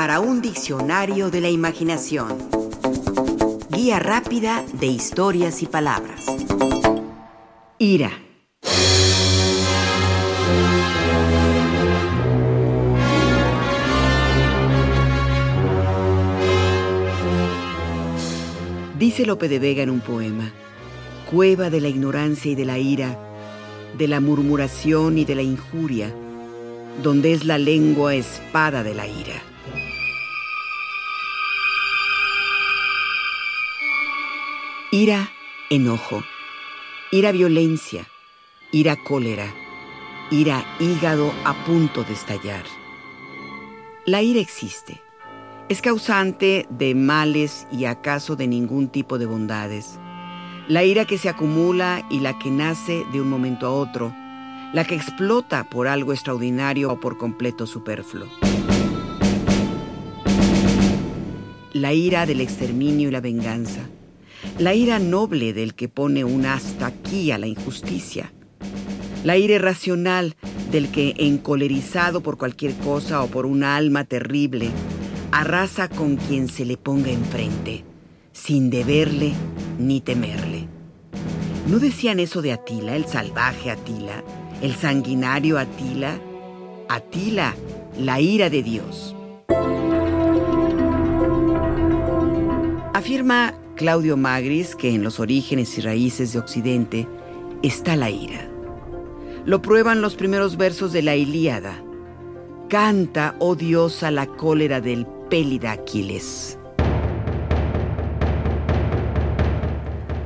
para un diccionario de la imaginación. Guía rápida de historias y palabras. Ira. Dice Lope de Vega en un poema, cueva de la ignorancia y de la ira, de la murmuración y de la injuria, donde es la lengua espada de la ira. Ira, enojo, ira, violencia, ira, cólera, ira, hígado a punto de estallar. La ira existe. Es causante de males y acaso de ningún tipo de bondades. La ira que se acumula y la que nace de un momento a otro, la que explota por algo extraordinario o por completo superfluo. La ira del exterminio y la venganza. La ira noble del que pone un hasta aquí a la injusticia. La ira irracional del que, encolerizado por cualquier cosa o por un alma terrible, arrasa con quien se le ponga enfrente, sin deberle ni temerle. ¿No decían eso de Atila, el salvaje Atila? el sanguinario Atila, Atila, la ira de Dios. Afirma Claudio Magris que en los orígenes y raíces de Occidente está la ira. Lo prueban los primeros versos de la Ilíada. Canta, oh diosa, la cólera del pélida Aquiles.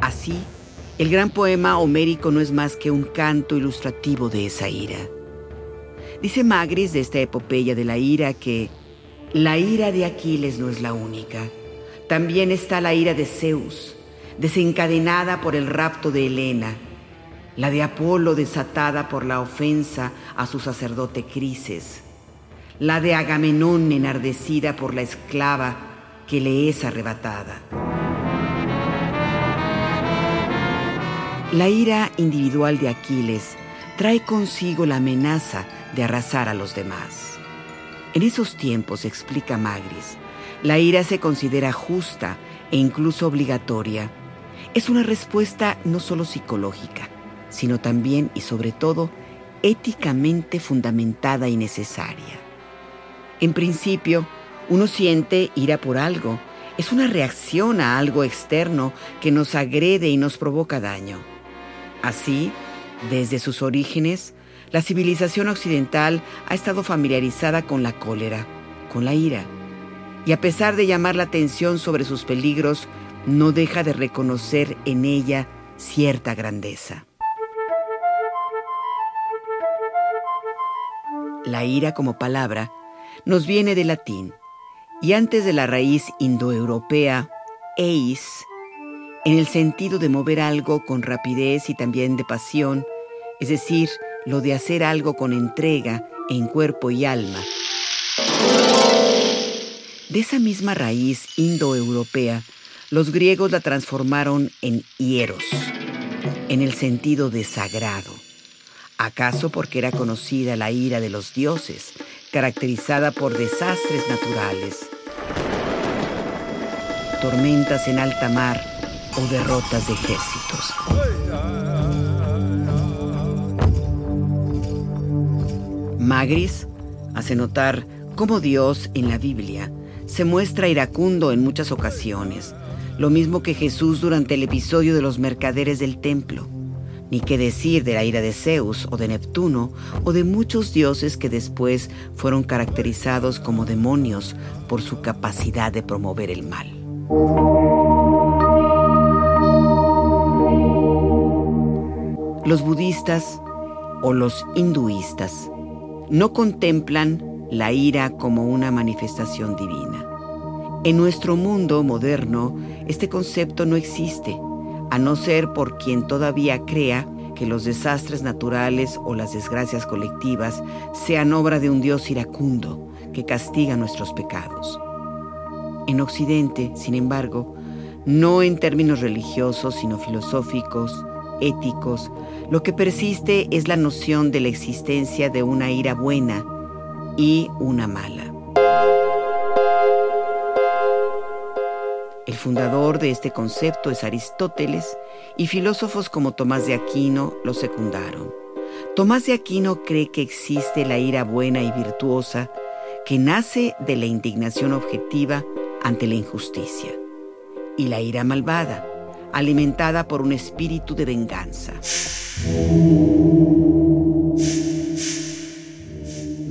Así, el gran poema homérico no es más que un canto ilustrativo de esa ira. Dice Magris de esta epopeya de la ira que la ira de Aquiles no es la única. También está la ira de Zeus, desencadenada por el rapto de Helena, la de Apolo desatada por la ofensa a su sacerdote Crises, la de Agamenón enardecida por la esclava que le es arrebatada. La ira individual de Aquiles trae consigo la amenaza de arrasar a los demás. En esos tiempos, explica Magris, la ira se considera justa e incluso obligatoria. Es una respuesta no solo psicológica, sino también y sobre todo éticamente fundamentada y necesaria. En principio, uno siente ira por algo, es una reacción a algo externo que nos agrede y nos provoca daño. Así, desde sus orígenes, la civilización occidental ha estado familiarizada con la cólera, con la ira, y a pesar de llamar la atención sobre sus peligros, no deja de reconocer en ella cierta grandeza. La ira como palabra nos viene del latín y antes de la raíz indoeuropea eis, en el sentido de mover algo con rapidez y también de pasión, es decir, lo de hacer algo con entrega en cuerpo y alma. De esa misma raíz indoeuropea, los griegos la transformaron en hieros, en el sentido de sagrado. ¿Acaso porque era conocida la ira de los dioses, caracterizada por desastres naturales? Tormentas en alta mar, o derrotas de ejércitos. Magris hace notar cómo Dios en la Biblia se muestra iracundo en muchas ocasiones, lo mismo que Jesús durante el episodio de los mercaderes del templo. Ni qué decir de la ira de Zeus o de Neptuno o de muchos dioses que después fueron caracterizados como demonios por su capacidad de promover el mal. Los budistas o los hinduistas no contemplan la ira como una manifestación divina. En nuestro mundo moderno, este concepto no existe, a no ser por quien todavía crea que los desastres naturales o las desgracias colectivas sean obra de un Dios iracundo que castiga nuestros pecados. En Occidente, sin embargo, no en términos religiosos, sino filosóficos, éticos, lo que persiste es la noción de la existencia de una ira buena y una mala. El fundador de este concepto es Aristóteles y filósofos como Tomás de Aquino lo secundaron. Tomás de Aquino cree que existe la ira buena y virtuosa que nace de la indignación objetiva ante la injusticia y la ira malvada, alimentada por un espíritu de venganza.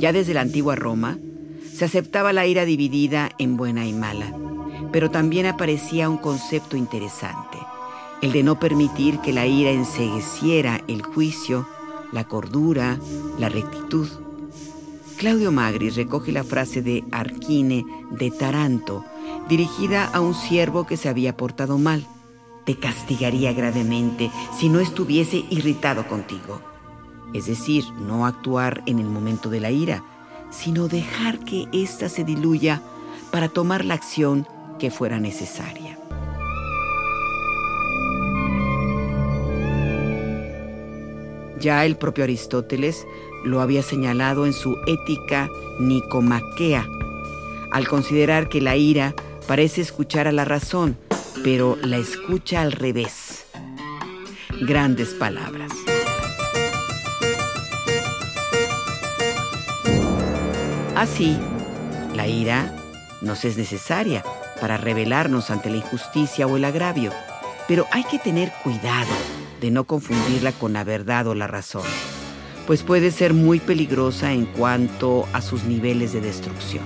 Ya desde la antigua Roma, se aceptaba la ira dividida en buena y mala, pero también aparecía un concepto interesante, el de no permitir que la ira ensegueciera el juicio, la cordura, la rectitud. Claudio Magri recoge la frase de Arquine de Taranto, dirigida a un siervo que se había portado mal. Te castigaría gravemente si no estuviese irritado contigo es decir, no actuar en el momento de la ira, sino dejar que ésta se diluya para tomar la acción que fuera necesaria. Ya el propio Aristóteles lo había señalado en su Ética Nicomaquea, al considerar que la ira parece escuchar a la razón, pero la escucha al revés. Grandes palabras. Así, la ira nos es necesaria para rebelarnos ante la injusticia o el agravio, pero hay que tener cuidado de no confundirla con la verdad o la razón, pues puede ser muy peligrosa en cuanto a sus niveles de destrucción.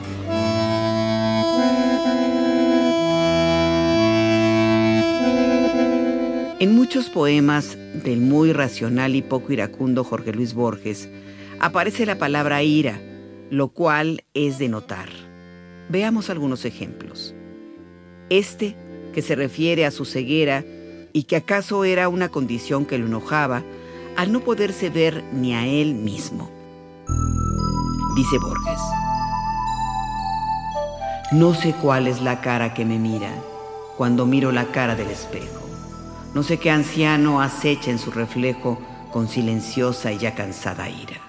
En muchos poemas del muy racional y poco iracundo Jorge Luis Borges aparece la palabra ira, lo cual es de notar. Veamos algunos ejemplos. Este, que se refiere a su ceguera y que acaso era una condición que lo enojaba, al no poderse ver ni a él mismo. Dice Borges, no sé cuál es la cara que me mira cuando miro la cara del espejo. No sé qué anciano acecha en su reflejo con silenciosa y ya cansada ira.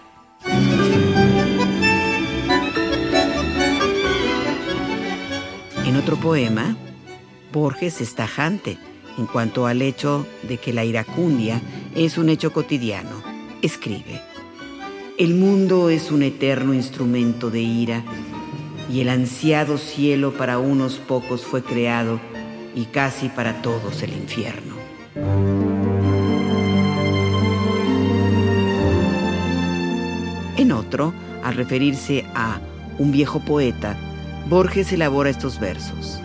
Otro poema, Borges es tajante en cuanto al hecho de que la iracundia es un hecho cotidiano. Escribe, el mundo es un eterno instrumento de ira y el ansiado cielo para unos pocos fue creado y casi para todos el infierno. En otro, al referirse a un viejo poeta, Borges elabora estos versos.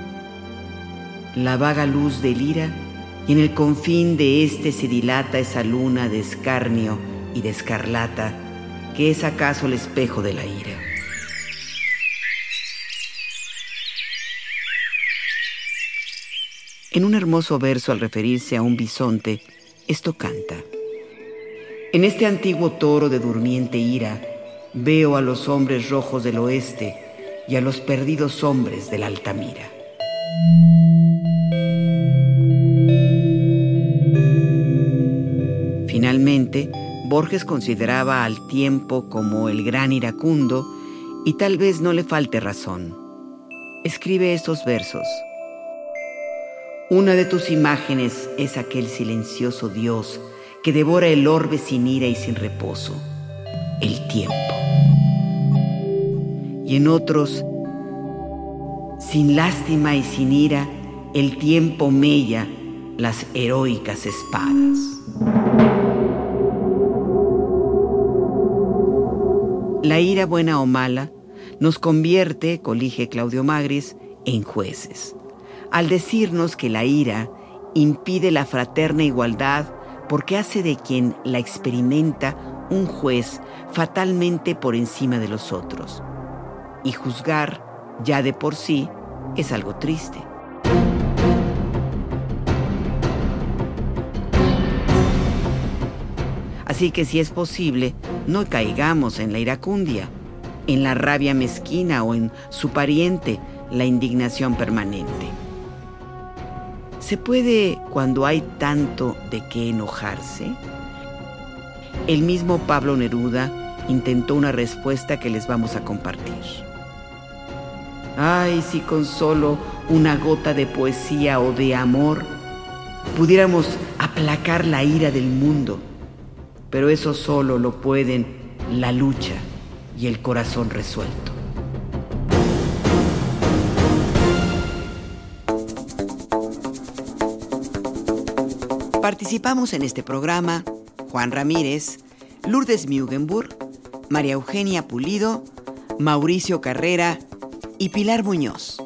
La vaga luz del ira y en el confín de éste se dilata esa luna de escarnio y de escarlata que es acaso el espejo de la ira. En un hermoso verso al referirse a un bisonte, esto canta. En este antiguo toro de durmiente ira, veo a los hombres rojos del oeste y a los perdidos hombres de la Altamira. Finalmente, Borges consideraba al tiempo como el gran iracundo y tal vez no le falte razón. Escribe estos versos. Una de tus imágenes es aquel silencioso Dios que devora el orbe sin ira y sin reposo, el tiempo y en otros, sin lástima y sin ira, el tiempo mella las heroicas espadas. La ira buena o mala nos convierte, colige Claudio Magris, en jueces, al decirnos que la ira impide la fraterna igualdad porque hace de quien la experimenta un juez fatalmente por encima de los otros y juzgar ya de por sí es algo triste. Así que si es posible, no caigamos en la iracundia, en la rabia mezquina o en su pariente, la indignación permanente. ¿Se puede cuando hay tanto de qué enojarse? El mismo Pablo Neruda intentó una respuesta que les vamos a compartir. Ay, si con solo una gota de poesía o de amor, pudiéramos aplacar la ira del mundo, pero eso solo lo pueden la lucha y el corazón resuelto. Participamos en este programa Juan Ramírez, Lourdes Mugenburg, María Eugenia Pulido, Mauricio Carrera y Pilar Muñoz.